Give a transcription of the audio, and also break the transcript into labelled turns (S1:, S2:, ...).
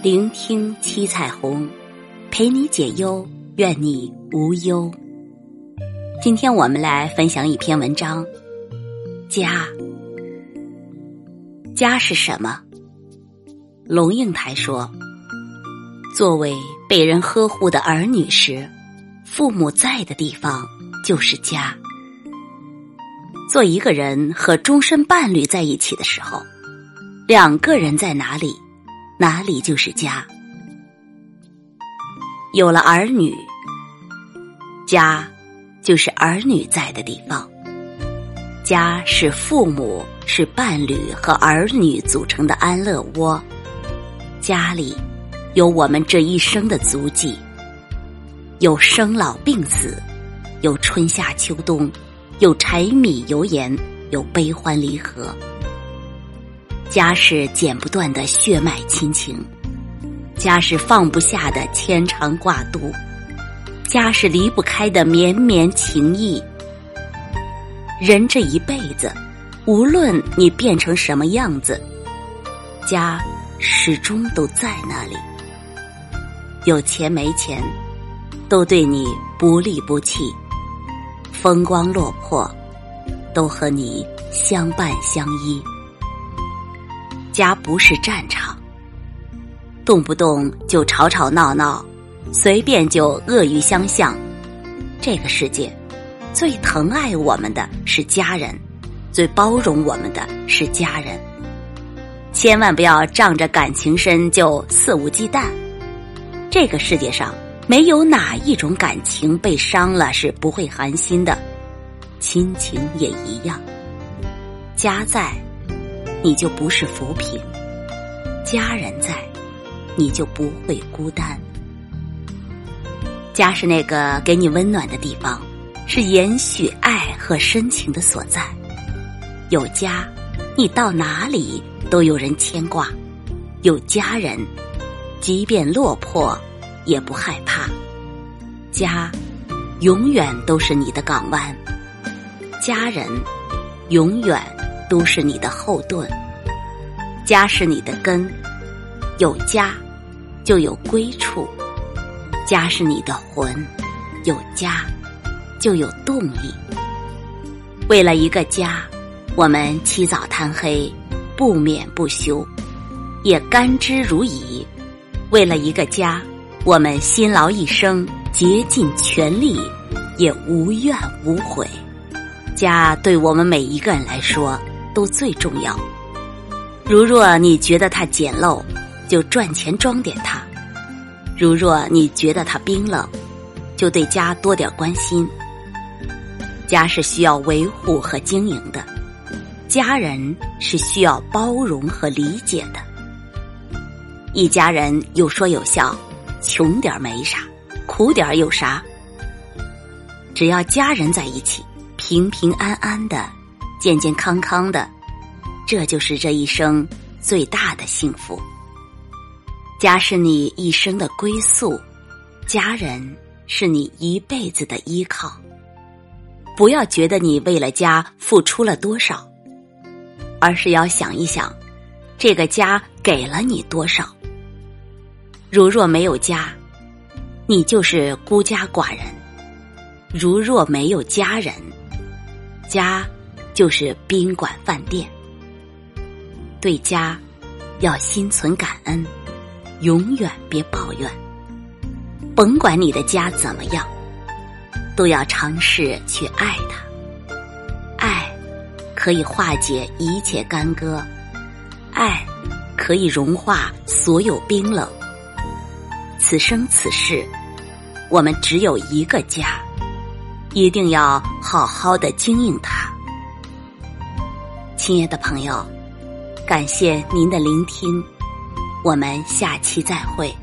S1: 聆听七彩虹，陪你解忧，愿你无忧。今天我们来分享一篇文章：家。家是什么？龙应台说：“作为被人呵护的儿女时，父母在的地方就是家。做一个人和终身伴侣在一起的时候，两个人在哪里？”哪里就是家。有了儿女，家就是儿女在的地方。家是父母、是伴侣和儿女组成的安乐窝。家里有我们这一生的足迹，有生老病死，有春夏秋冬，有柴米油盐，有悲欢离合。家是剪不断的血脉亲情，家是放不下的牵肠挂肚，家是离不开的绵绵情谊。人这一辈子，无论你变成什么样子，家始终都在那里。有钱没钱，都对你不离不弃；风光落魄，都和你相伴相依。家不是战场，动不动就吵吵闹闹，随便就恶语相向。这个世界最疼爱我们的是家人，最包容我们的是家人。千万不要仗着感情深就肆无忌惮。这个世界上没有哪一种感情被伤了是不会寒心的，亲情也一样。家在。你就不是浮萍，家人在，你就不会孤单。家是那个给你温暖的地方，是延续爱和深情的所在。有家，你到哪里都有人牵挂；有家人，即便落魄也不害怕。家，永远都是你的港湾；家人，永远。都是你的后盾，家是你的根，有家就有归处；家是你的魂，有家就有动力。为了一个家，我们起早贪黑，不眠不休，也甘之如饴；为了一个家，我们辛劳一生，竭尽全力，也无怨无悔。家对我们每一个人来说。都最重要。如若你觉得它简陋，就赚钱装点它；如若你觉得它冰冷，就对家多点关心。家是需要维护和经营的，家人是需要包容和理解的。一家人有说有笑，穷点没啥，苦点有啥？只要家人在一起，平平安安的。健健康康的，这就是这一生最大的幸福。家是你一生的归宿，家人是你一辈子的依靠。不要觉得你为了家付出了多少，而是要想一想，这个家给了你多少。如若没有家，你就是孤家寡人；如若没有家人，家。就是宾馆饭店，对家要心存感恩，永远别抱怨。甭管你的家怎么样，都要尝试去爱它。爱可以化解一切干戈，爱可以融化所有冰冷。此生此世，我们只有一个家，一定要好好的经营它。亲爱的朋友，感谢您的聆听，我们下期再会。